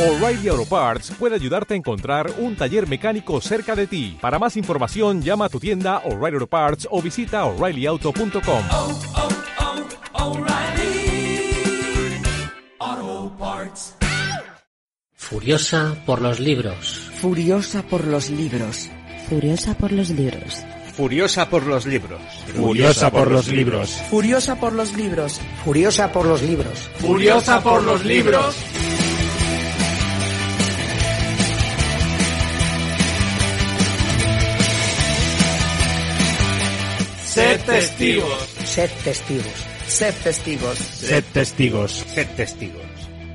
O'Reilly Auto Parts puede ayudarte a encontrar un taller mecánico cerca de ti. Para más información, llama a tu tienda O'Reilly Auto Parts o visita oreillyauto.com. oh, oh, Parts. Furiosa por los libros. Furiosa por los libros. Furiosa por los libros. Furiosa por los libros. Furiosa por los libros. Furiosa por los libros. Furiosa por los libros. Furiosa por los libros. Testigos. Sed testigos. Sed testigos. Sed testigos. Sed testigos.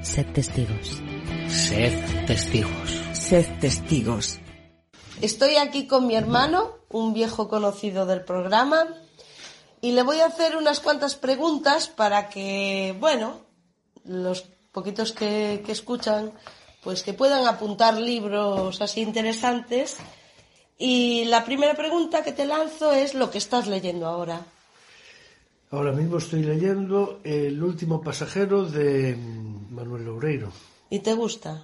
Sed testigos. Sed testigos. Sed testigos. Estoy aquí con mi hermano, un viejo conocido del programa, y le voy a hacer unas cuantas preguntas para que, bueno, los poquitos que, que escuchan, pues que puedan apuntar libros así interesantes. Y la primera pregunta que te lanzo es lo que estás leyendo ahora. Ahora mismo estoy leyendo El último pasajero de Manuel Loureiro. ¿Y te gusta?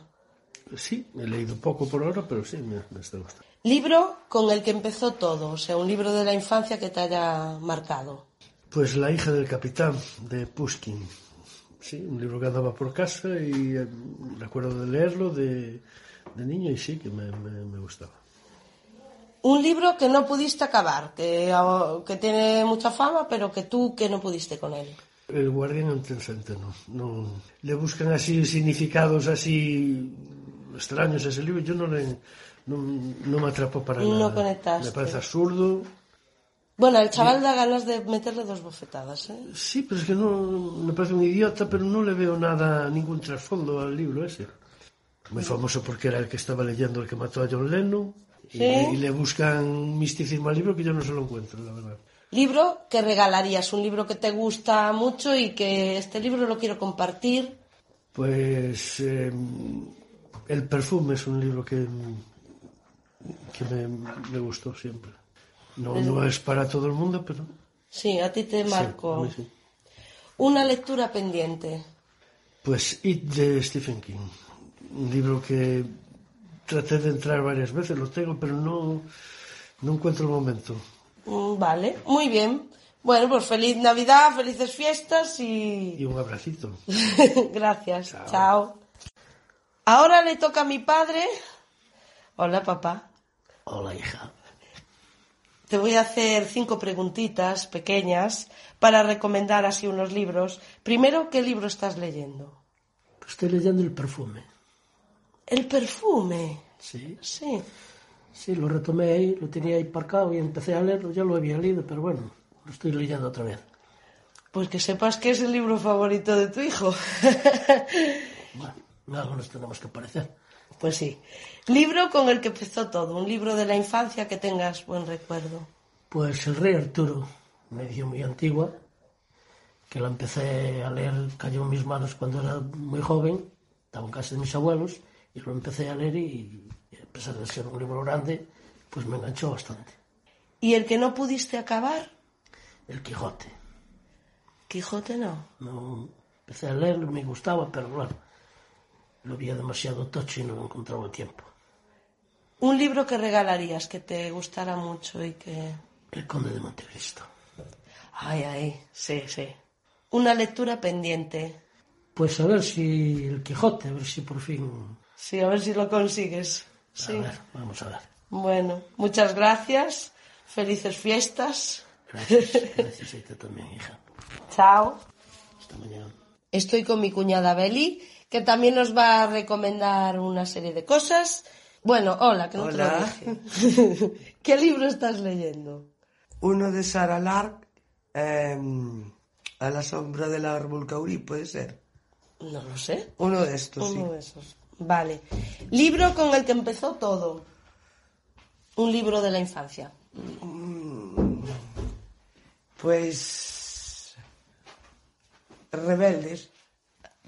Sí, he leído poco por ahora, pero sí, me, me está gustando. Libro con el que empezó todo, o sea, un libro de la infancia que te haya marcado. Pues La hija del capitán, de Pushkin. Sí, un libro que andaba por casa y eh, recuerdo de leerlo de, de niño y sí, que me, me- me gustaba. Un libro que no pudiste acabar, que, ah, que tiene mucha fama, pero que tú que no pudiste con él. El guardián intensamente no, no. Le buscan así significados así extraños a ese libro. Yo no le, no, no me atrapó para No nada. conectaste. Me parece absurdo. Bueno, al chaval da ganas de meterle dos bofetadas, ¿eh? Sí, pero es que no me parece un idiota, pero no le veo nada, ningún trasfondo al libro ese. Muy famoso porque era el que estaba leyendo el que mató a John Lennon. Y, Sí. y le buscan misticismo al libro que yo no se lo encuentro, la verdad. Libro que regalarías, un libro que te gusta mucho y que este libro lo quiero compartir. Pues eh, El perfume es un libro que, que me, me gustó siempre. No, no es para todo el mundo, pero Sí, a ti te marco. sí. Una lectura pendiente. Pues It de Stephen King. Un libro que traté de entrar varias veces, lo tengo, pero no, no encuentro el momento. Mm, Vale, muy bien. Bueno, pues feliz Navidad, felices fiestas y... Y un abracito. Gracias. Chao. Ahora le toca a mi padre. Hola, papá. Hola, hija. Te voy a hacer cinco preguntitas pequeñas para recomendar así unos libros. Primero, ¿qué libro estás leyendo? Estoy leyendo El perfume. El perfume. Sí, Sí. sí, lo retomé ahí, lo tenía ahí parcado y empecé a leerlo. Ya lo había leído, pero bueno, lo estoy leyendo otra vez. Pues que sepas que es el libro favorito de tu hijo. Bueno, algo nos tenemos que parecer. pues sí. Libro con el que empezó todo. Un libro de la infancia que tengas buen recuerdo. Pues El Rey Arturo, una edición muy antigua, que la empecé a leer, cayó en mis manos cuando era muy joven, estaba en casa de mis abuelos, y lo empecé a leer y, a pesar de ser un libro grande, pues me enganchó bastante. ¿Y el que no pudiste acabar? El Quijote. Quijote no. No, empecé a leerlo, me gustaba, pero bueno, lo veía demasiado tocho y no encontraba el tiempo. Un libro que regalarías que te gustara mucho y que... El Conde de Montecristo. Ay, ay, sí, sí. Una lectura pendiente. Pues a ver si el Quijote, a ver si por fin... Sí, a ver si lo consigues. A Sí. ver, vamos a ver. Bueno, muchas gracias. Felices fiestas. Gracias, gracias a ti también, hija. Chao. Hasta mañana. Estoy con mi cuñada Beli, que también nos va a recomendar una serie de cosas. Bueno, hola, que no Hola. te lo dije. ¿Qué libro estás leyendo? Uno de Sarah Lark, em, A la sombra del árbol caurí, puede ser. No lo sé. Uno de estos, sí. Uno de esos. Vale. Libro con el que empezó todo. Un libro de la infancia. Pues. Rebeldes.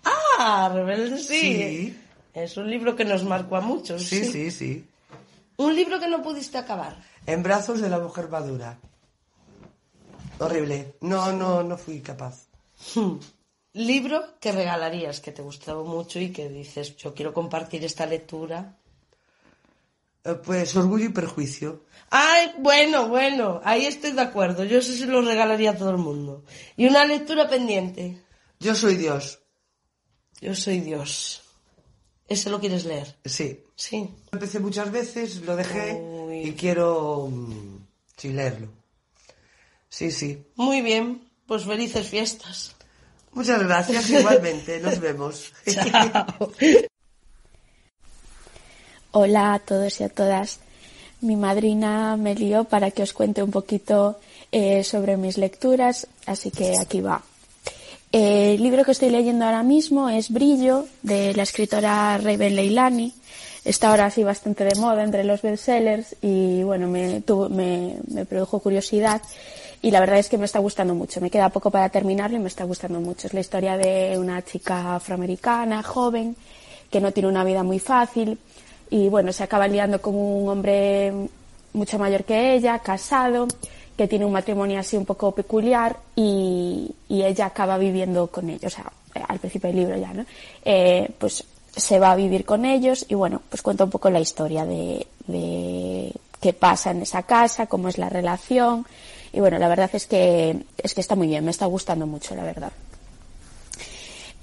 Ah, Rebelde sí. Sí. Es un libro que nos marcó a muchos. Sí, sí, sí. Un libro que no pudiste acabar. En brazos de la mujer madura. Horrible. No, no, no fui capaz. Libro que regalarías, que te gustaba mucho y que dices, yo quiero compartir esta lectura. Eh, Pues Orgullo y Perjuicio. Ay, bueno, bueno, ahí estoy de acuerdo. Yo eso se lo regalaría a todo el mundo. Y una lectura pendiente. Yo soy Dios. Yo soy Dios. ¿Ese lo quieres leer? Sí. Sí. Empecé muchas veces, lo dejé Uy. y quiero mm, sí, leerlo. Sí, sí. Muy bien, pues felices fiestas. Muchas gracias, igualmente. Nos vemos. Chao. Hola a todos y a todas. Mi madrina me lió para que os cuente un poquito eh, sobre mis lecturas, así que aquí va. El libro que estoy leyendo ahora mismo es Brillo, de la escritora Raven Leilani. Está ahora así bastante de moda entre los bestsellers y bueno, me, tuvo- me, me produjo curiosidad y la verdad es que me está gustando mucho. Me queda poco para terminarlo y me está gustando mucho. Es la historia de una chica afroamericana, joven, que no tiene una vida muy fácil y bueno, se acaba liando con un hombre mucho mayor que ella, casado, que tiene un matrimonio así un poco peculiar y, ella acaba viviendo con ellos, o sea, al principio del libro ya, ¿no? Eh, pues se va a vivir con ellos y bueno, pues cuenta un poco la historia de qué pasa en esa casa, cómo es la relación y bueno, la verdad es que, es que está muy bien, me está gustando mucho, la verdad.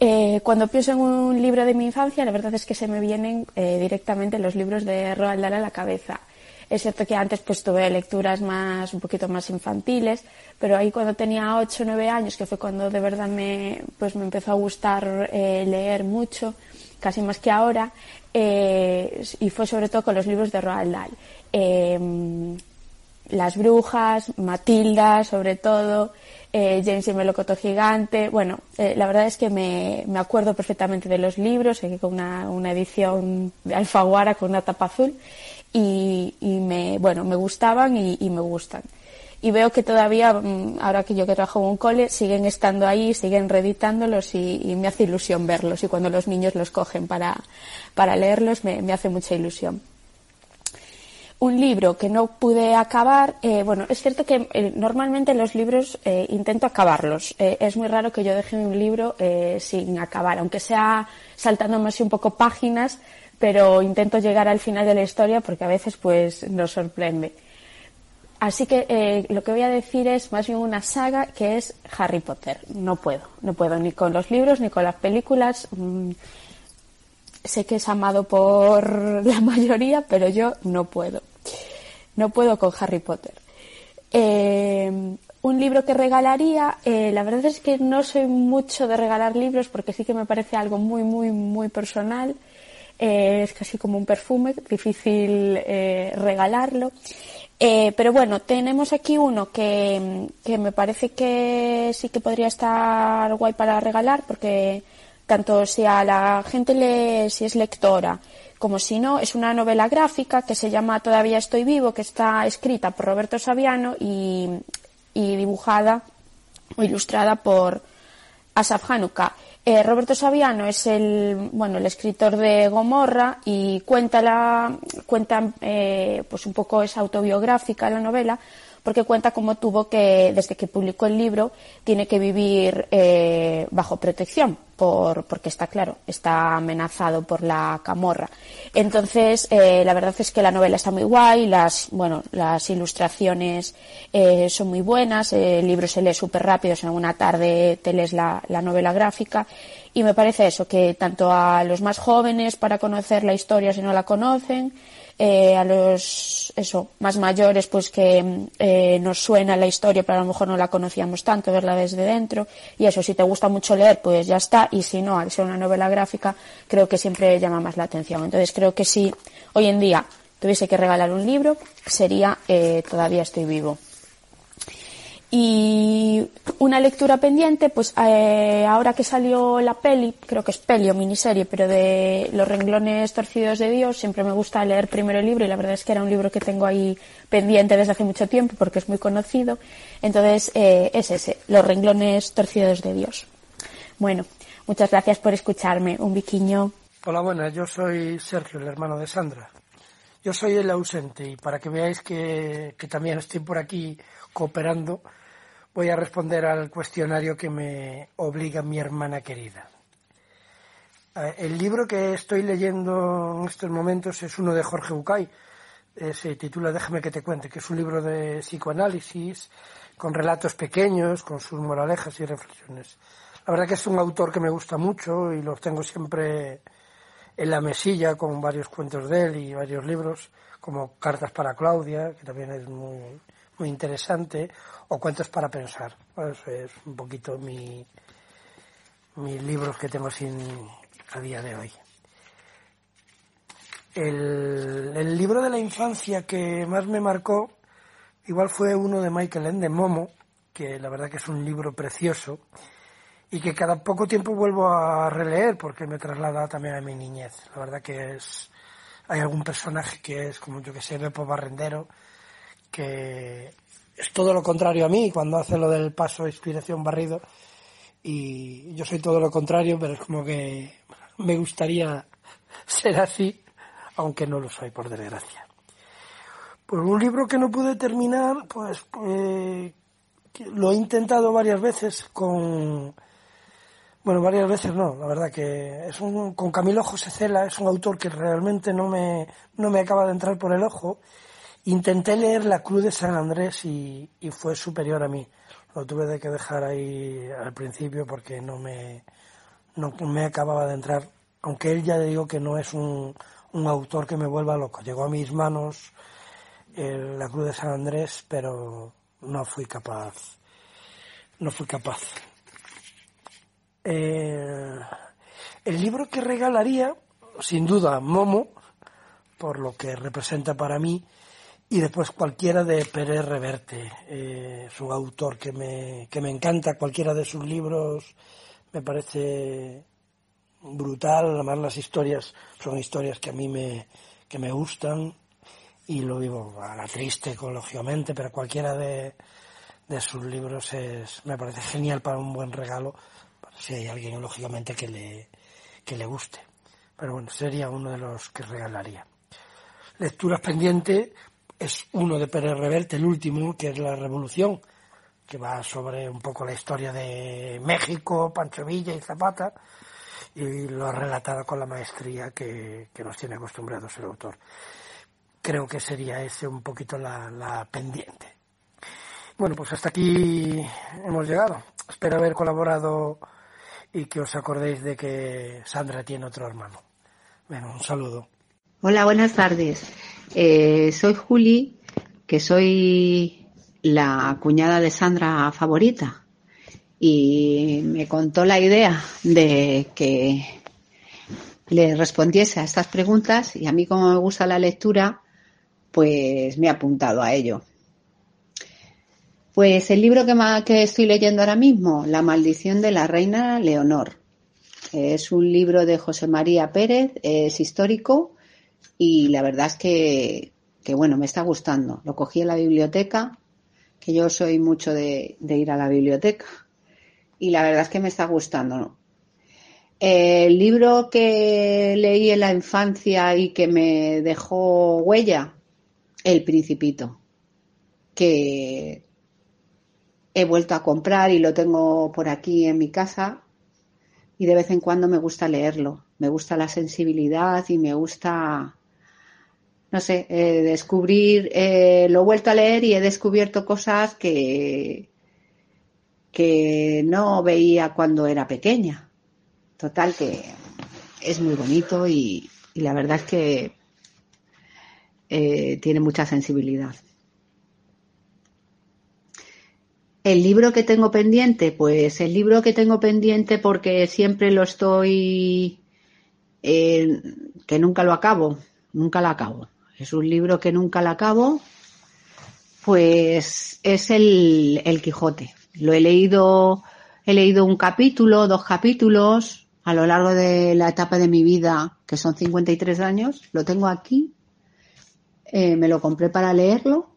Eh, cuando pienso en un libro de mi infancia, la verdad es que se me vienen eh, directamente los libros de Roald Dahl a la cabeza. Es cierto que antes pues tuve lecturas más, un poquito más infantiles, pero ahí cuando tenía 8 o 9 años, que fue cuando de verdad me, pues me empezó a gustar eh, leer mucho, casi más que ahora, y fue sobre todo con los libros de Roald Dahl. Las brujas, Matilda sobre todo, eh, James y el Melocoto Gigante. Bueno, eh, la verdad es que me, me acuerdo perfectamente de los libros, eh, con una, una edición de Alfaguara con una tapa azul y, y me, bueno, me gustaban y, y me gustan. Y veo que todavía, mm, ahora que yo que trabajo en un cole, siguen estando ahí, siguen reeditándolos y, y me hace ilusión verlos. Y cuando los niños los cogen para, para leerlos, me, me hace mucha ilusión un libro que no pude acabar, eh, bueno, es cierto que eh, normalmente los libros eh, intento acabarlos. Eh, es muy raro que yo deje un libro sin acabar, aunque sea saltándome así un poco páginas, pero intento llegar al final de la historia porque a veces pues nos sorprende. Así que lo que voy a decir es más bien una saga que es Harry Potter. No puedo, no puedo ni con los libros ni con las películas. Mm, sé que es amado por la mayoría, pero yo no puedo. No puedo con Harry Potter. Eh, un libro que regalaría, eh, la verdad es que no soy mucho de regalar libros porque sí que me parece algo muy, muy, muy personal. Eh, es casi como un perfume, difícil eh, regalarlo. Eh, pero bueno, tenemos aquí uno que, que me parece que sí que podría estar guay para regalar porque tanto si a la gente le, si es lectora como si no, es una novela gráfica que se llama Todavía estoy vivo, que está escrita por Roberto Saviano y, y dibujada o ilustrada por Asaf Hanukkah. Eh, Roberto Saviano es el, bueno, el escritor de Gomorra y cuenta la, cuenta, eh, pues un poco es autobiográfica la novela, porque cuenta cómo tuvo que, desde que publicó el libro, tiene que vivir eh, bajo protección, por, porque está claro, está amenazado por la camorra. Entonces, eh, la verdad es que la novela está muy guay, las, bueno, las ilustraciones eh, son muy buenas, el libro se lee súper rápido, en una tarde te lees la, la novela gráfica, y me parece eso, que tanto a los más jóvenes para conocer la historia si no la conocen, eh, a los eso más mayores pues que eh, nos suena la historia pero a lo mejor no la conocíamos tanto verla desde dentro. Y eso si te gusta mucho leer pues ya está. Y si no al ser una novela gráfica creo que siempre llama más la atención. Entonces creo que si hoy en día tuviese que regalar un libro sería eh, todavía estoy vivo y una lectura pendiente, pues eh, ahora que salió la peli, creo que es peli o miniserie, pero de Los renglones torcidos de Dios, siempre me gusta leer primero el libro y la verdad es que era un libro que tengo ahí pendiente desde hace mucho tiempo porque es muy conocido. Entonces eh, es ese, Los renglones torcidos de Dios. Bueno, muchas gracias por escucharme. Un biquiño. Hola, buenas. Yo soy Sergio, el hermano de Sandra. Yo soy el ausente y para que veáis que, que también estoy por aquí cooperando, voy a responder al cuestionario que me obliga mi hermana querida. Eh, El libro que estoy leyendo en estos momentos es uno de Jorge Bucay. Eh, se titula Déjame que te cuente, que es un libro de psicoanálisis con relatos pequeños, con sus moralejas y reflexiones. La verdad que es un autor que me gusta mucho y los tengo siempre en la mesilla con varios cuentos de él y varios libros, como Cartas para Claudia, que también es muy, muy interesante, o Cuentos para Pensar. Bueno, es un poquito mi, mis libros que tengo sin, a día de hoy. El, el libro de la infancia que más me marcó igual fue uno de Michael Ende, Momo, que la verdad que es un libro precioso y que cada poco tiempo vuelvo a releer porque me traslada también a mi niñez. La verdad que es hay algún personaje que es como yo que sé, Bepo Barrendero, que es todo lo contrario a mí cuando hace lo del paso inspiración barrido y yo soy todo lo contrario, pero es como que me gustaría ser así, aunque no lo soy por desgracia. Pues un libro que no pude terminar, pues eh, lo he intentado varias veces con, bueno, varias veces no, la verdad que es un, con Camilo José Cela, es un autor que realmente no me, no me acaba de entrar por el ojo. Intenté leer La Cruz de San Andrés y, fue superior a mí. Lo tuve de que dejar ahí al principio porque no me, no me acababa de entrar. Aunque él ya digo que no es un, un autor que me vuelva loco. Llegó a mis manos eh, La Cruz de San Andrés, pero no fui capaz. No fui capaz. Eh, el libro que regalaría, sin duda, Momo, por lo que representa para mí, y después cualquiera de Pérez Reverte, eh, su autor que me, que me encanta, cualquiera de sus libros me parece brutal, además las historias son historias que a mí me, que me gustan y lo vivo a la triste, lógicamente, pero cualquiera de, de sus libros es, me parece genial para un buen regalo, si hay alguien lógicamente que le, que le guste. Pero bueno, sería uno de los que regalaría. Lecturas pendiente es uno de Pérez Reverte, el último, que es La Revolución, que va sobre un poco la historia de México, Pancho Villa y Zapata, y lo ha relatado con la maestría que, que nos tiene acostumbrados el autor. Creo que sería ese un poquito la, la pendiente. Bueno, pues hasta aquí hemos llegado. Espero haber colaborado y que os acordéis de que Sandra tiene otro hermano. Bueno, un saludo. Hola, buenas tardes. Eh, soy Juli, que soy la cuñada de Sandra favorita. Y me contó la idea de que le respondiese a estas preguntas y a mí como me gusta la lectura, pues me he apuntado a ello. Pues el libro que, estoy leyendo ahora mismo, La maldición de la reina Leonor. Es un libro de José María Pérez, es histórico y la verdad es que, que, bueno, me está gustando. Lo cogí en la biblioteca, que yo soy mucho de, de ir a la biblioteca y la verdad es que me está gustando. El libro que leí en la infancia y que me dejó huella, El Principito, que he vuelto a comprar y lo tengo por aquí en mi casa y de vez en cuando me gusta leerlo. Me gusta la sensibilidad y me gusta, no sé, eh, descubrir, eh, lo he vuelto a leer y he descubierto cosas que, que no veía cuando era pequeña. Total que es muy bonito y, y la verdad es que eh, tiene mucha sensibilidad. El libro que tengo pendiente, pues el libro que tengo pendiente porque siempre lo estoy, eh, que nunca lo acabo, nunca lo acabo. Es un libro que nunca lo acabo, pues es el, el Quijote. Lo he leído, he leído un capítulo, dos capítulos a lo largo de la etapa de mi vida, que son 53 años. Lo tengo aquí. Eh, me lo compré para leerlo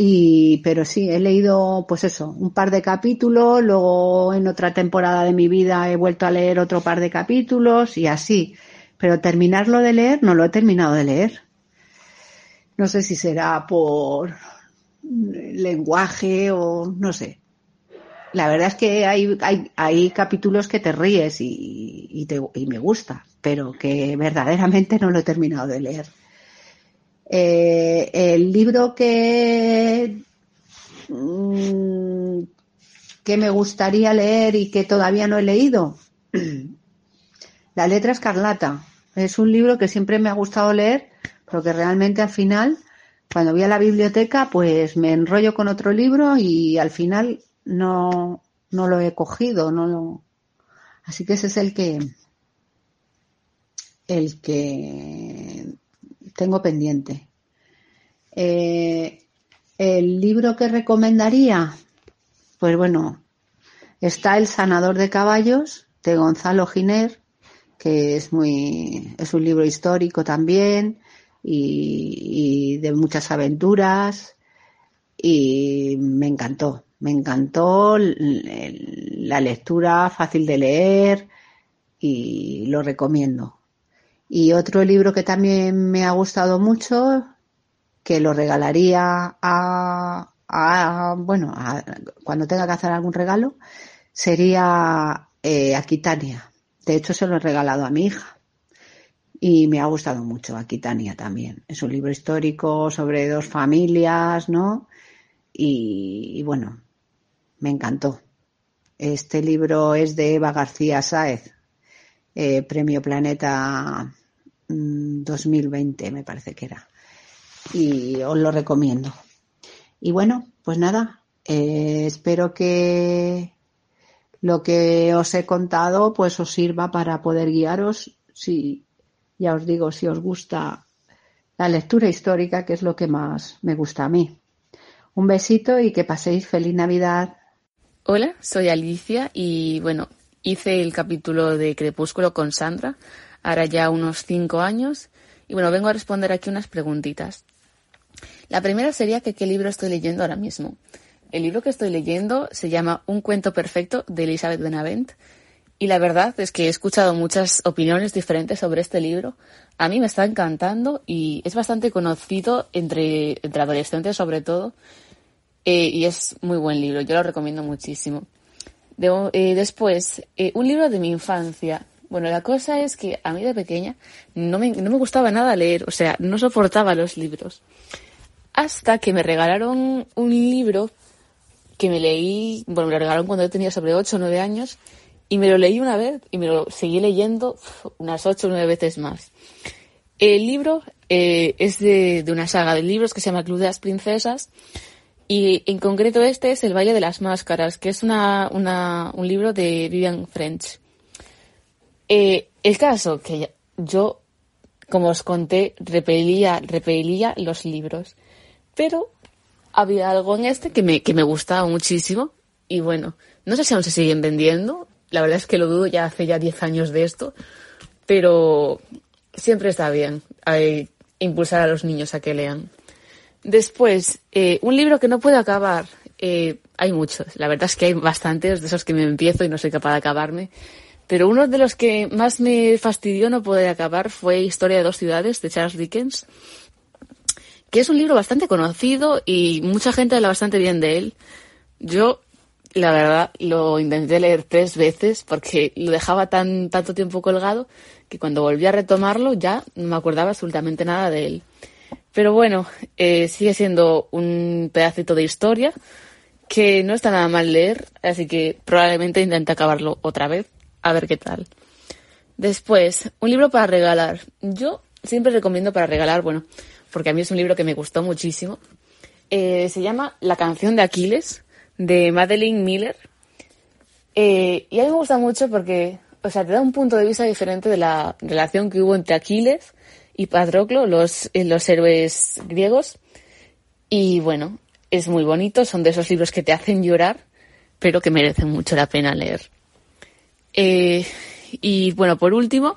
y, pero sí, he leído, pues eso, un par de capítulos, luego en otra temporada de mi vida he vuelto a leer otro par de capítulos y así. Pero terminarlo de leer, no lo he terminado de leer. No sé si será por lenguaje o no sé. la verdad es que hay, hay, hay capítulos que te ríes y, te- y me gusta, pero que verdaderamente no lo he terminado de leer. Eh, el libro que, mm, que me gustaría leer y que todavía no he leído, La letra escarlata. Es un libro que siempre me ha gustado leer, pero que realmente al final, cuando voy a la biblioteca, pues me enrollo con otro libro y al final no, no lo he cogido, no lo... Así que ese es el que el que tengo pendiente. Eh, el libro que recomendaría, pues bueno, está El sanador de caballos de Gonzalo Giner, que es muy, es un libro histórico también y, de muchas aventuras y me encantó, me encantó la lectura fácil de leer y lo recomiendo. Y otro libro que también me ha gustado mucho, que lo regalaría a, a- bueno, a- cuando tenga que hacer algún regalo, sería eh, Aquitania. De hecho, se lo he regalado a mi hija. Y me ha gustado mucho Aquitania también. Es un libro histórico sobre dos familias, ¿no? Y, bueno, me encantó. Este libro es de Eva García Sáez, eh, Premio Planeta 2020, me parece que era. Y os lo recomiendo. Y bueno, pues nada, eh, espero que lo que os he contado pues os sirva para poder guiaros si ya os digo si os gusta la lectura histórica que es lo que más me gusta a mí un besito y que paséis feliz navidad Hola, soy Alicia y bueno, hice el capítulo de Crepúsculo con Sandra, ahora ya unos cinco años, y bueno, vengo a responder aquí unas preguntitas. La primera sería que qué libro estoy leyendo ahora mismo. El libro que estoy leyendo se llama Un cuento perfecto de Elizabeth Benavent y la verdad es que he escuchado muchas opiniones diferentes sobre este libro. A mí me está encantando y es bastante conocido entre, entre adolescentes sobre todo eh, y es muy buen libro, yo lo recomiendo muchísimo. Eh, después, eh, un libro de mi infancia. Bueno, la cosa es que a mí de pequeña no me, no me gustaba nada leer, o sea, no soportaba los libros. Hasta que me regalaron un libro que me leí, bueno, me lo regalaron cuando yo tenía sobre 8 o 9 años, y me lo leí una vez y me lo seguí leyendo unas 8 o 9 veces más. El libro eh, es de, de una saga de libros que se llama Club de las Princesas, y en concreto este es El baile de las máscaras, que es una, una- un libro de Vivian French. Eh, el caso que yo, como os conté, repelía, repelía los libros. Pero había algo en este que me, que me gustaba muchísimo. Y bueno, no sé si aún se siguen vendiendo. La verdad es que lo dudo, ya hace ya 10 años de esto. Pero siempre está bien eh, impulsar a los niños a que lean. Después, eh, un libro que no puedo acabar. Hay muchos, la verdad es que hay bastantes de esos que me empiezo y no soy capaz de acabarme. Pero uno de los que más me fastidió no poder acabar fue Historia de dos ciudades de Charles Dickens, que es un libro bastante conocido y mucha gente habla bastante bien de él. Yo, la verdad, lo intenté leer tres veces porque lo dejaba tan, tanto tiempo colgado que cuando volví a retomarlo ya no me acordaba absolutamente nada de él. Pero bueno, eh, sigue siendo un pedacito de historia que no está nada mal leer, así que probablemente intente acabarlo otra vez, a ver qué tal. Después, un libro para regalar. Yo siempre recomiendo para regalar, bueno, porque a mí es un libro que me gustó muchísimo. Eh, se llama La canción de Aquiles, de Madeleine Miller. Eh, y a mí me gusta mucho porque, o sea, te da un punto de vista diferente de la relación que hubo entre Aquiles y Patroclo, los, eh, los héroes griegos. Y bueno, es muy bonito, son de esos libros que te hacen llorar, pero que merecen mucho la pena leer. Eh, y bueno, por último,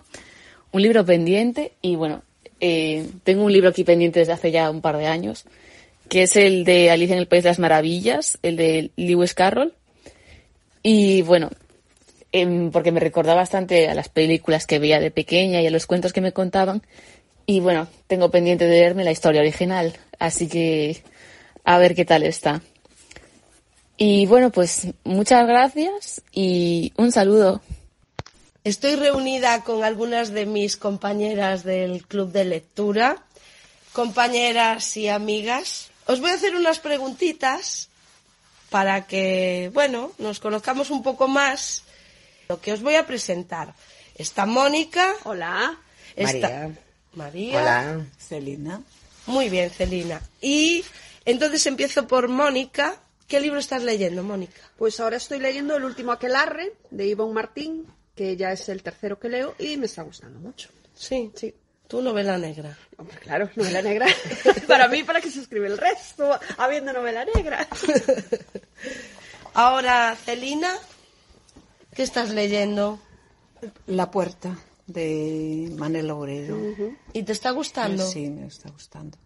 un libro pendiente, y bueno, eh, tengo un libro aquí pendiente desde hace ya un par de años, que es el de Alicia en el País de las Maravillas, el de Lewis Carroll. Y bueno, em, porque me recordaba bastante a las películas que veía de pequeña y a los cuentos que me contaban. Y bueno, tengo pendiente de leerme la historia original, así que a ver qué tal está. Y bueno, pues muchas gracias y un saludo. Estoy reunida con algunas de mis compañeras del club de lectura, compañeras y amigas. Os voy a hacer unas preguntitas para que, bueno, nos conozcamos un poco más. Lo que os voy a presentar. Está Mónica. Hola. Está María. María. Hola. Celina. Muy bien, Celina. Y entonces empiezo por Mónica. ¿Qué libro estás leyendo, Mónica? Pues ahora estoy leyendo El último aquelarre de Ivonne Martín, que ya es el tercero que leo y me está gustando mucho. Sí. Sí. Tu novela negra. Hombre, claro, novela negra. para mí, para que se escribe el resto, habiendo novela negra. Ahora, Celina, ¿qué estás leyendo? La puerta de Manel Obrero. ¿Y te está gustando? Sí, me está gustando.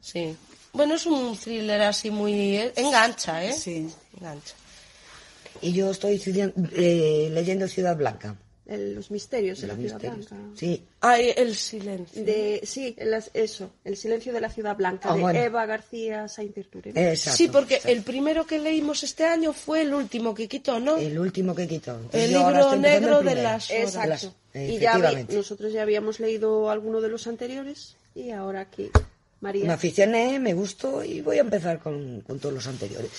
Sí. Bueno, es un thriller así muy... eh, Engancha, ¿eh? Sí. Engancha. Y yo estoy eh, leyendo Ciudad Blanca. El- los misterios de la ciudad misterios. blanca. Sí. Ay, el silencio. De, sí, el- eso, El silencio de la ciudad blanca, Ah, de bueno. Eva García Sainz-Irturi. sí, porque el primero que leímos este año fue el último que quitó, ¿no? El último que quitó. Entonces, El libro negro el de las horas. Exacto. Las- y ya nosotros ya habíamos leído alguno de los anteriores y ahora aquí María. Me aficioné, me gustó y voy a empezar con, con todos los anteriores.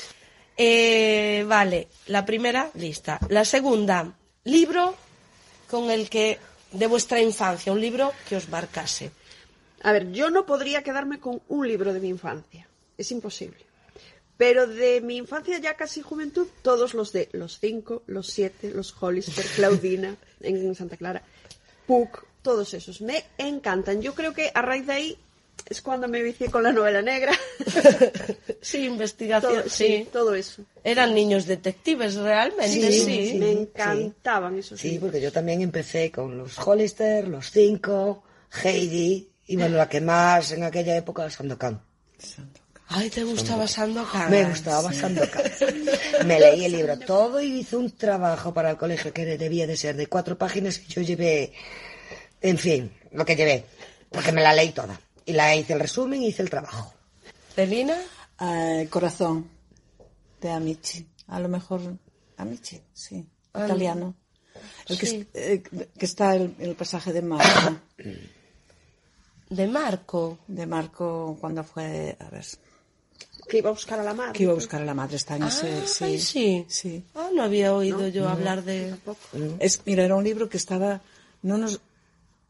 Eh, vale, la primera, lista. La segunda, libro con el que, de vuestra infancia, un libro que os marcase. A ver, yo no podría quedarme con un libro de mi infancia. Es imposible. Pero de mi infancia ya casi juventud, todos los de Los Cinco, Los Siete, Los Hollister, Claudina, en Santa Clara, Puck, todos esos. Me encantan. Yo creo que a raíz de ahí es cuando me vicié con la novela negra. Sí, investigación, Todo- sí. sí, todo eso. Eran niños detectives realmente, sí. me encantaban esos Sí, libros. porque yo también empecé con los Hollister, los Cinco, Heidi y bueno, la que más en aquella época, Sandokan. Ay, ¿te gustaba Sandokan? Me gustaba Sandokan. Me leí el libro todo y hice un trabajo para el colegio que debía de ser de cuatro páginas y yo llevé, en fin, lo que llevé, porque me la leí toda. Y la hice el resumen y hice el trabajo. ¿Celina? Ah, corazón de Amici. A lo mejor Amici, sí. Ah, Italiano. El que, sí. eh, que está el, el pasaje de Marco. ¿De Marco? De Marco cuando fue, a ver, Que iba a buscar a la madre. que iba a buscar a la madre. Está en ese, sí. Ay, sí. sí. Ah, no había oído yo no. hablar de... Es, mira, era un libro que estaba, no nos,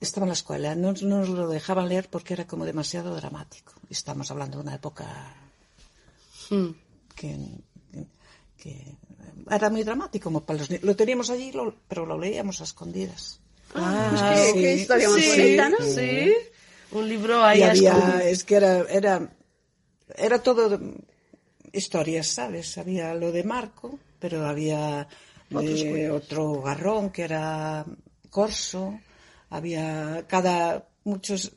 estaba en la escuela, no, no nos lo dejaban leer porque era como demasiado dramático. Estamos hablando de una época Hmm. que, que era muy dramático, como para los Lo teníamos allí, lo- pero lo leíamos a escondidas. Ah, qué- qué historia más bonita, ¿no? Sí, un libro ahí y había, es que era, era, era todo de- historias, ¿sabes? Había lo de Marco, pero había eh, otro garrón que era Corso, había cada, muchos,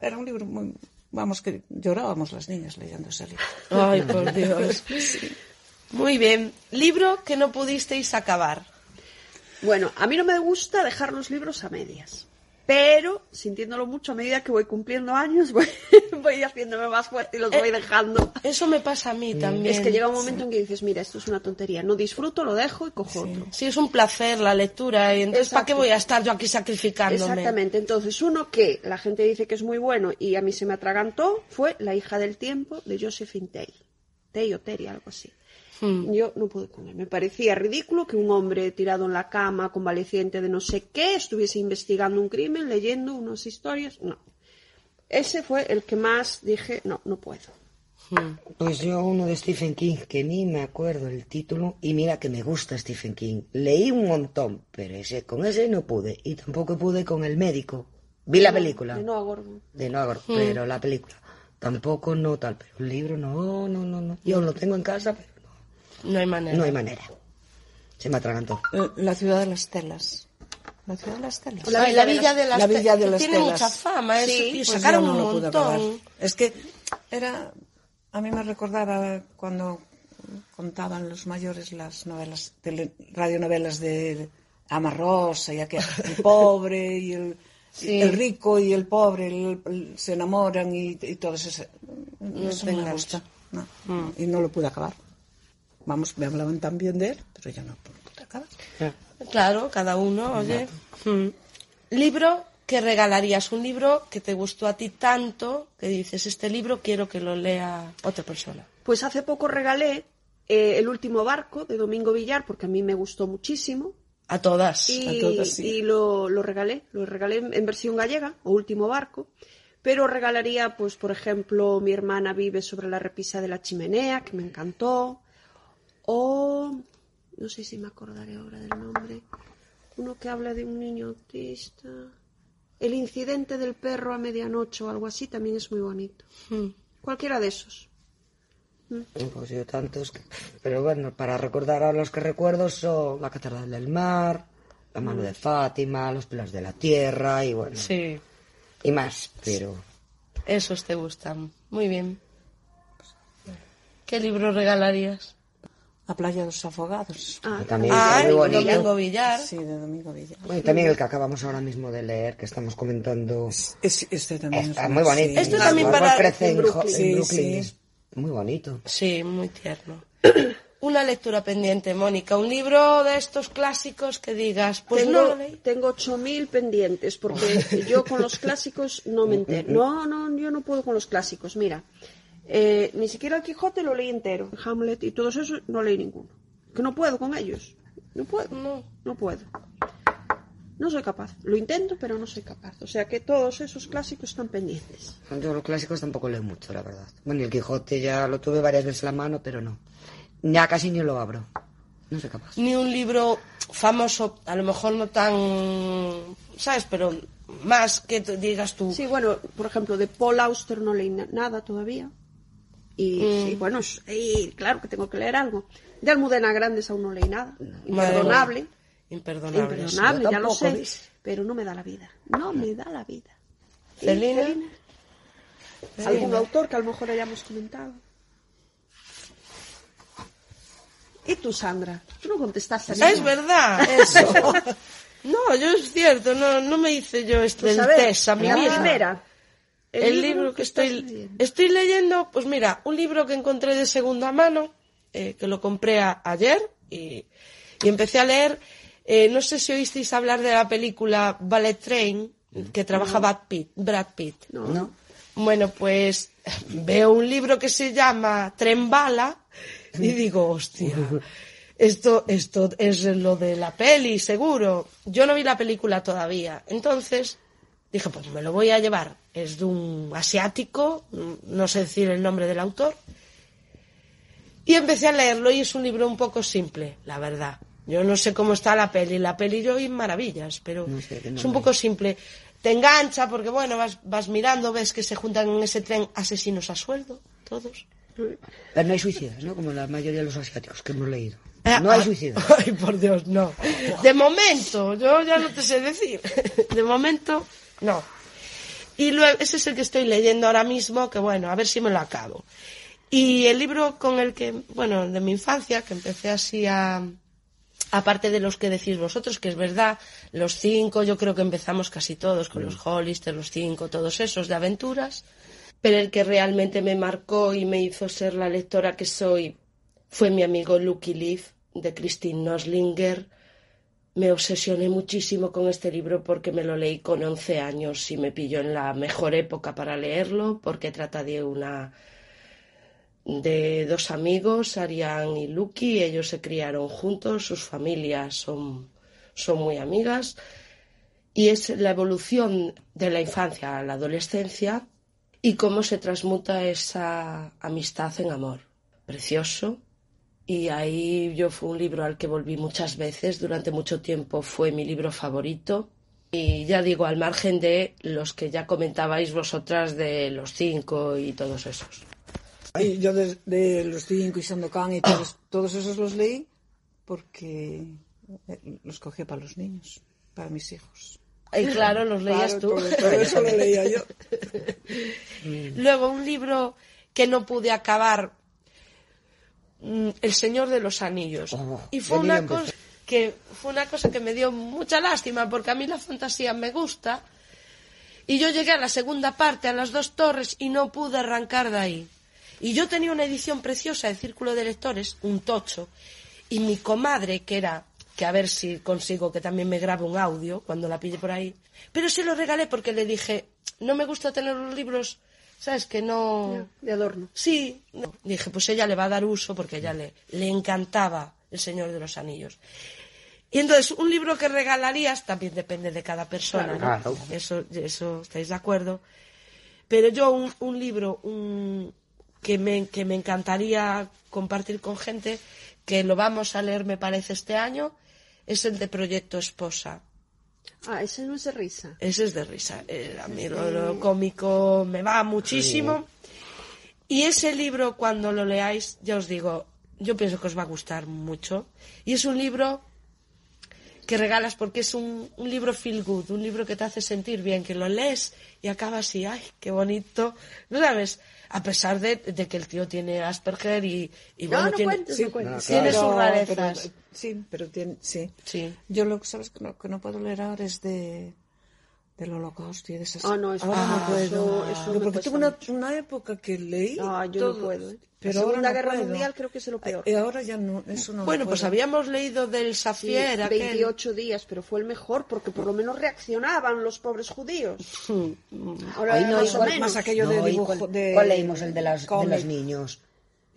era un libro muy, vamos que llorábamos las niñas leyendo ese libro. Ay, por Dios. Muy bien. Libro que no pudisteis acabar. Bueno, a mí no me gusta dejar los libros a medias. Pero, sintiéndolo mucho a medida que voy cumpliendo años, voy, voy haciéndome más fuerte y los voy dejando. Eso me pasa a mí también. Es que llega un momento en que dices, mira, esto es una tontería. No disfruto, lo dejo y cojo otro. Sí, es un placer la lectura. Y entonces, ¿para qué voy a estar yo aquí sacrificándome? Exactamente. Entonces, uno que la gente dice que es muy bueno y a mí se me atragantó fue La hija del tiempo de Josephine Tay. Tay o Terry, algo así. Hmm. Yo no pude con él. Me parecía ridículo que un hombre tirado en la cama, convaleciente de no sé qué, estuviese investigando un crimen, leyendo unas historias. No. Ese fue el que más dije, no, no puedo. Pues yo uno de Stephen King, que ni me acuerdo el título, y mira que me gusta Stephen King. Leí un montón, pero ese, con ese no pude. Y tampoco pude con El Médico. Vi la película. De Noah Gordon. De Noah Gordon, Mm. pero la película. Tampoco no tal, pero el libro no, no, no, no. Yo lo tengo en casa, pero No hay manera. no hay manera. Se me atragantó. Eh, La ciudad de las telas. La ciudad de las telas. La, la Villa de las La Villa de las Tiene Telas. mucha fama. eso, Sí, tío, pues sacaron no un montón. Es que era, a mí me recordaba cuando contaban los mayores las novelas, tele- radionovelas de Ama Rosa y aquel, el pobre y el, Sí. el rico y el pobre el- el- se enamoran y, y todo eso. No eso no me gusta. no. Y no lo pude acabar. Vamos, me hablaban tan bien de él, pero yo no. Claro, cada uno, oye. Mm. Libro que regalarías, un libro que te gustó a ti tanto que dices, este libro quiero que lo lea otra persona. Pues hace poco regalé eh, El último barco de Domingo Villar, porque a mí me gustó muchísimo. A todas, Y, a todas, sí. y lo, lo regalé, lo regalé en en versión gallega, o último barco. Pero regalaría, pues, por ejemplo, Mi hermana vive sobre la repisa de la chimenea, que me encantó. O, no sé si me acordaré ahora del nombre, uno que habla de un niño autista. El incidente del perro a medianoche o algo así también es muy bonito. Mm. Cualquiera de esos. Pues yo tantos. que- Pero bueno, para recordar a los que recuerdo son La Catedral del Mar, La Mano de Fátima, Los Pelos de la Tierra y bueno. Sí. Y más, pero. Esos te gustan. Muy bien. ¿Qué libro regalarías? La playa de los afogados. Ah, También Ah, muy bonito. Domingo Villar. Sí, de Domingo Villar. Bueno, y también el que acabamos ahora mismo de leer, que estamos comentando. este también Está es muy bonito. sí. Esto también para- crece en, Brooklyn. en Sí, Brooklyn, sí. es muy bonito. Sí, muy tierno. Una lectura pendiente, Mónica. Un libro de estos clásicos que digas, pues tengo, no lo leí. tengo 8.000 pendientes porque yo con los clásicos no me entero. No, no, yo no puedo con los clásicos. Mira, eh, ni siquiera el Quijote lo leí entero. Hamlet y todos esos no leí ninguno. Que no puedo con ellos. No puedo. No. No puedo. No soy capaz. Lo intento, pero no soy capaz. O sea que todos esos clásicos están pendientes. Yo los clásicos tampoco leo mucho, la verdad. Bueno, y el Quijote ya lo tuve varias veces en la mano, pero no. Ya casi ni lo abro. No soy capaz. Ni un libro famoso, a lo mejor no tan, ¿sabes? Pero más que digas tú. Sí, bueno, por ejemplo, de Paul Auster no leí na- nada todavía. Y, Mm. y bueno, y claro que tengo que leer algo. De Almudena Grandes aún no leí nada. Madre Imperdonable. mía. Imperdonable. Imperdonable, ya lo sé. ¿ves? Pero no me da la vida. No me da la vida. ¿Y, Celina? ¿Algún autor que a lo mejor hayamos comentado? ¿Y tú, Sandra? Tú no contestaste a Es verdad, eso. No, yo es cierto, no, no me hice yo este Pues el a ver, test a mí la misma. primera. El, libro que estoy leyendo. estoy leyendo, pues mira, un libro que encontré de segunda mano, eh, que lo compré a- ayer y, y empecé a leer. eh, no sé si oísteis hablar de la película Ballet Train, que trabaja No. Brad Pitt. Brad Pitt. No. Bueno, pues veo un libro que se llama Tren Bala y digo, hostia, esto, esto es lo de la peli, seguro. Yo no vi la película todavía. Entonces dije, pues me lo voy a llevar. Es de un asiático, no sé decir el nombre del autor. Y empecé a leerlo y es un libro un poco simple, la verdad. Yo no sé cómo está la peli. La peli yo vi maravillas, pero sé, que no es un poco simple. Te engancha porque, bueno, vas, vas mirando, ves que se juntan en ese tren asesinos a sueldo, todos. Pero no hay suicidas, ¿no? Como la mayoría de los asiáticos que hemos leído. Ah, No hay ah, suicidas. Ay, por Dios, no. De momento, yo ya no te sé decir. De momento, no. Y luego, ese es el que estoy leyendo ahora mismo, que bueno, a ver si me lo acabo. Y el libro con el que, bueno, de mi infancia, que empecé así a, aparte de los que decís vosotros, que es verdad, los cinco, yo creo que empezamos casi todos con los Hollister, los cinco, todos esos de aventuras, pero el que realmente me marcó y me hizo ser la lectora que soy fue mi amigo Lucky Leaf, de Christine Noslinger. Me obsesioné muchísimo con este libro porque me lo leí con 11 años y me pilló en la mejor época para leerlo, porque trata de una de dos amigos, Ariane y Lucky, ellos se criaron juntos, sus familias son, son muy amigas, y es la evolución de la infancia a la adolescencia y cómo se transmuta esa amistad en amor. Precioso. Y ahí yo fue un libro al que volví muchas veces, durante mucho tiempo fue mi libro favorito. Y ya digo, al margen de los que ya comentabais vosotras de los cinco y todos esos. Yo de, de los cinco y Sandokan y todos, todos esos los leí porque eh, los cogía para los niños, para mis hijos. Y claro, los leías Claro, tú. Todo, todo eso lo leía yo. Luego un libro que no pude acabar, mm, El Señor de los Anillos. y fue una cosa que fue una cosa que me dio mucha lástima porque a mí la fantasía me gusta y yo llegué a la segunda parte, a las dos torres y no pude arrancar de ahí. Y yo tenía una edición preciosa de Círculo de Lectores, un tocho, y mi comadre, que era, que a ver si consigo que también me grabe un audio cuando la pille por ahí, pero se lo regalé porque le dije, no me gusta tener los libros, ¿sabes? Que no... De adorno. Sí, no. dije, pues ella le va a dar uso porque a ella le, le encantaba El Señor de los Anillos. Y entonces, un libro que regalarías también depende de cada persona, ¿no? Claro. Eso, eso estáis de acuerdo. Pero yo un, un libro un, que, me, que me encantaría compartir con gente, que lo vamos a leer, me parece, este año, es el de Proyecto Esposa. Ah, ese no es de risa. Ese es de risa. Eh, a mí lo, lo cómico me va muchísimo. Y ese libro, cuando lo leáis, ya os digo, yo pienso que os va a gustar mucho. Y es un libro que regalas porque es un, un libro feel good, un libro que te hace sentir bien, que lo lees y acabas así, ay, qué bonito. ¿No sabes? A pesar de, de que el tío tiene Asperger y, y No, bueno, no tiene, cuentes, no cuentes. tiene Pero- sus rarezas. pero- sí, pero tiene, sí. Sí. Yo lo que sabes que no, que no puedo leer ahora es de del holocausto y de esas Ah, no, eso- ah, no puedo. eso- eso Yo me porque cuesta tuve una, una época que leí Ah, yo todo, no puedo. ¿eh? Pero la ahora Segunda no Guerra puedo. Mundial creo que es lo peor. Y ahora ya no, eso no Bueno, pues habíamos leído del Sí, Safier, aquel. 28 días, pero fue el mejor porque por lo menos reaccionaban los pobres judíos. Ahora Hoy no, más o igual- menos. más aquello no, de ¿y dibujo, ¿cuál, de cuál leímos? El de, las, de los niños.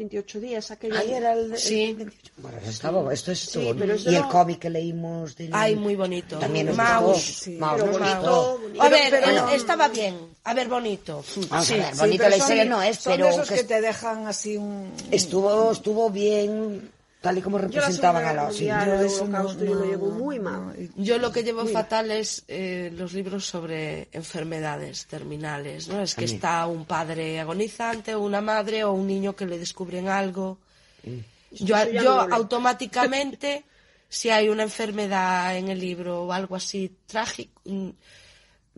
28 días, aquello. Ahí era el... Sí. Bueno, eso estaba, esto es Sí, pero Y el cómic que leímos del... Ay, muy bonito. También nos Maus. Sí, Maus nos bonito. A ver, Pero- pero- estaba bien. A ver, bonito. A Sí, ver, bonito la son- historia no es, son pero esos que que te dejan así un estuvo, estuvo bien, tal y como Yo representaban a la... Yo eso no- yo lo llevo muy mal. Yo lo que llevo fatal es eh, los libros sobre enfermedades terminales, ¿no? Es que está un padre agonizante, o una madre o un niño que le descubren algo. Yo, ya yo leo. automáticamente, si hay una enfermedad en el libro o algo así trágico, mm,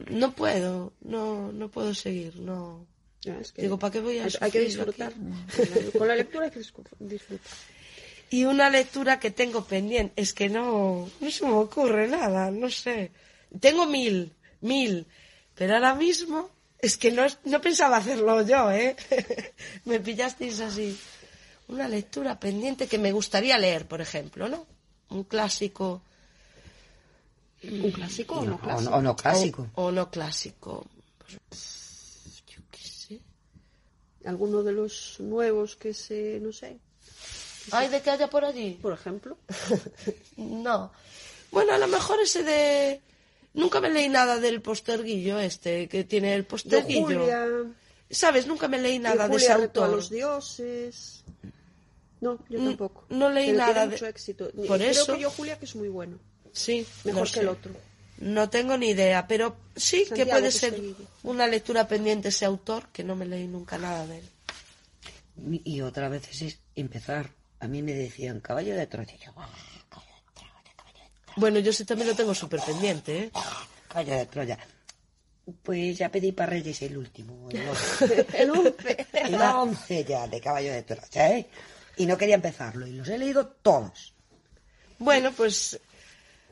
no puedo, no, no puedo seguir, no. Ya, es que Digo, ¿para qué voy a hay, que disfrutar. aquí? Con la lectura hay que disfrutar. Y una lectura que tengo pendiente, es que no, no se me ocurre nada, no sé. Tengo mil, mil, pero ahora mismo es que no, no pensaba hacerlo yo, ¿eh? me pillasteis así. Una lectura pendiente que me gustaría leer, por ejemplo, ¿no? Un clásico. ¿Un clásico o no O, clásico? no- o no clásico. O, o no clásico. Pues, yo qué sé. Alguno de los nuevos que se, no sé, ¿Hay de que haya por allí? por ejemplo. No. Bueno, a lo mejor ese de... Nunca me leí nada del posterguillo este, que tiene el Yo, posterguillo. Julia, ¿Sabes? Nunca me leí nada de Julia ese retó a autor. los dioses. No, yo tampoco. no leí Pero nada Tiene de- mucho éxito. Por creo eso- que yo, Julia, que es muy bueno. Sí, Mejor no que sé. el otro. No tengo ni idea, pero sí que Santiago puede ser una lectura pendiente ese autor, que no me leí nunca nada de él. Y otra vez es empezar. A mí me decían caballo de Troya. Yo, "Ah, Bueno, yo sí también lo tengo súper pendiente, ¿eh? caballo de Troya. Pues ya pedí para Reyes el último. El, once. El once. El once ya de caballo de Troya, ¿eh? Y no quería empezarlo. Y los he leído todos. Bueno, pues,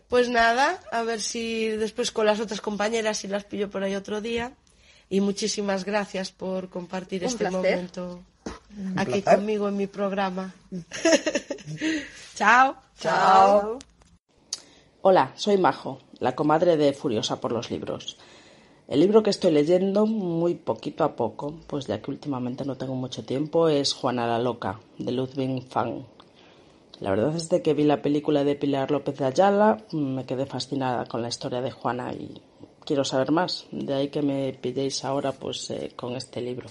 pues nada, a ver si después con las otras compañeras si las pillo por ahí otro día. Y muchísimas gracias por compartir Un este placer. momento aquí placer. conmigo en mi programa. Chao. Chao. Hola, soy Majo, la comadre de Furiosa por los libros. El libro que estoy leyendo muy poquito a poco, pues ya que últimamente no tengo mucho tiempo, es Juana la Loca, de Ludwig Fang. La verdad es de que vi la película de Pilar López de Ayala, me quedé fascinada con la historia de Juana y quiero saber más. De ahí que me pilléis ahora pues eh, con este libro.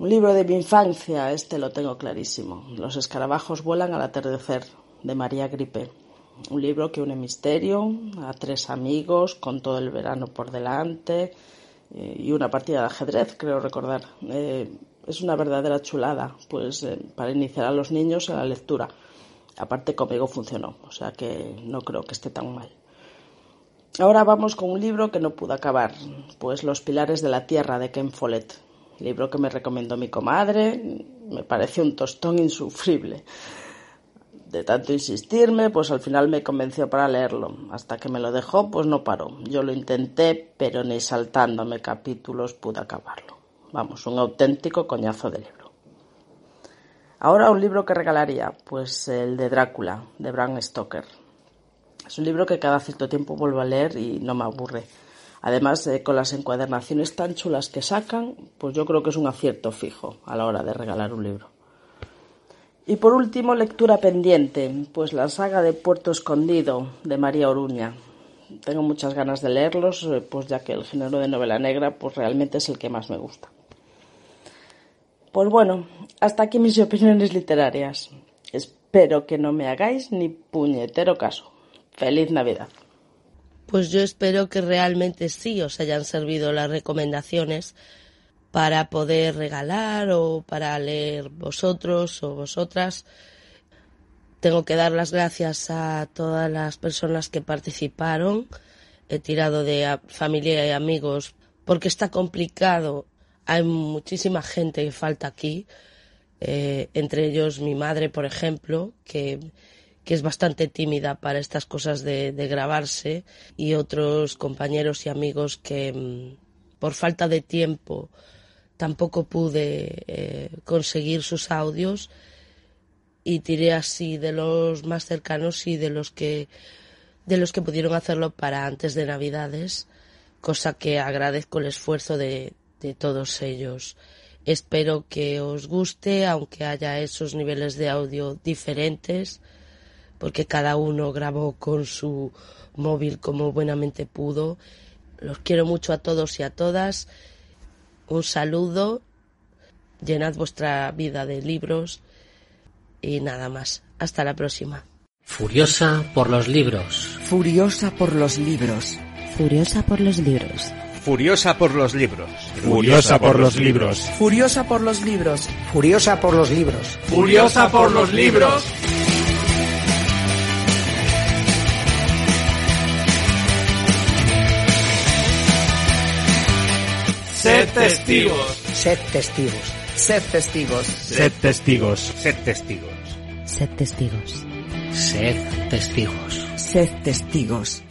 Un libro de mi infancia, este lo tengo clarísimo. Los escarabajos vuelan al atardecer, de María Gripe. Un libro que une misterio a tres amigos con todo el verano por delante eh, y una partida de ajedrez, creo recordar. Eh, es una verdadera chulada, pues eh, para iniciar a los niños en la lectura. Aparte conmigo funcionó, o sea que no creo que esté tan mal. Ahora vamos con un libro que no pude acabar, pues Los pilares de la tierra de Ken Follett, libro que me recomendó mi comadre, me pareció un tostón insufrible. De tanto insistirme, pues al final me convenció para leerlo. Hasta que me lo dejó, pues no paró. Yo lo intenté, pero ni saltándome capítulos pude acabarlo. Vamos, un auténtico coñazo de libro. Ahora un libro que regalaría, pues el de Drácula, de Bram Stoker. Es un libro que cada cierto tiempo vuelvo a leer y no me aburre. Además, eh, con las encuadernaciones tan chulas que sacan, pues yo creo que es un acierto fijo a la hora de regalar un libro. Y por último, lectura pendiente, pues la saga de Puerto Escondido de María Oruña. Tengo muchas ganas de leerlos, eh, pues ya que el género de novela negra pues realmente es el que más me gusta. Pues bueno, hasta aquí mis opiniones literarias. Espero que no me hagáis ni puñetero caso. Feliz Navidad. Pues yo espero que realmente sí os hayan servido las recomendaciones para poder regalar o para leer vosotros o vosotras. Tengo que dar las gracias a todas las personas que participaron. He tirado de familia y amigos porque está complicado. Hay muchísima gente que falta aquí, eh, entre ellos mi madre, por ejemplo, que que es bastante tímida para estas cosas de, grabarse y otros compañeros y amigos que mm, por falta de tiempo tampoco pude eh, conseguir sus audios y tiré así de los más cercanos y de los que de los que pudieron hacerlo para antes de Navidades, cosa que agradezco el esfuerzo de, de todos ellos. Espero que os guste, aunque haya esos niveles de audio diferentes porque cada uno grabó con su móvil como buenamente pudo. Los quiero mucho a todos y a todas. Un saludo. Llenad vuestra vida de libros. Y nada más. Hasta la próxima. Furiosa por los libros. Furiosa por los libros. Furiosa por los libros. Furiosa por los libros. Furiosa por los libros. Furiosa por los libros. Furiosa por los libros. Furiosa por los libros. Sed testigos. Sed testigos. Sed testigos. Sed testigos. Sed testigos. Sed testigos. Sed testigos. Sed testigos.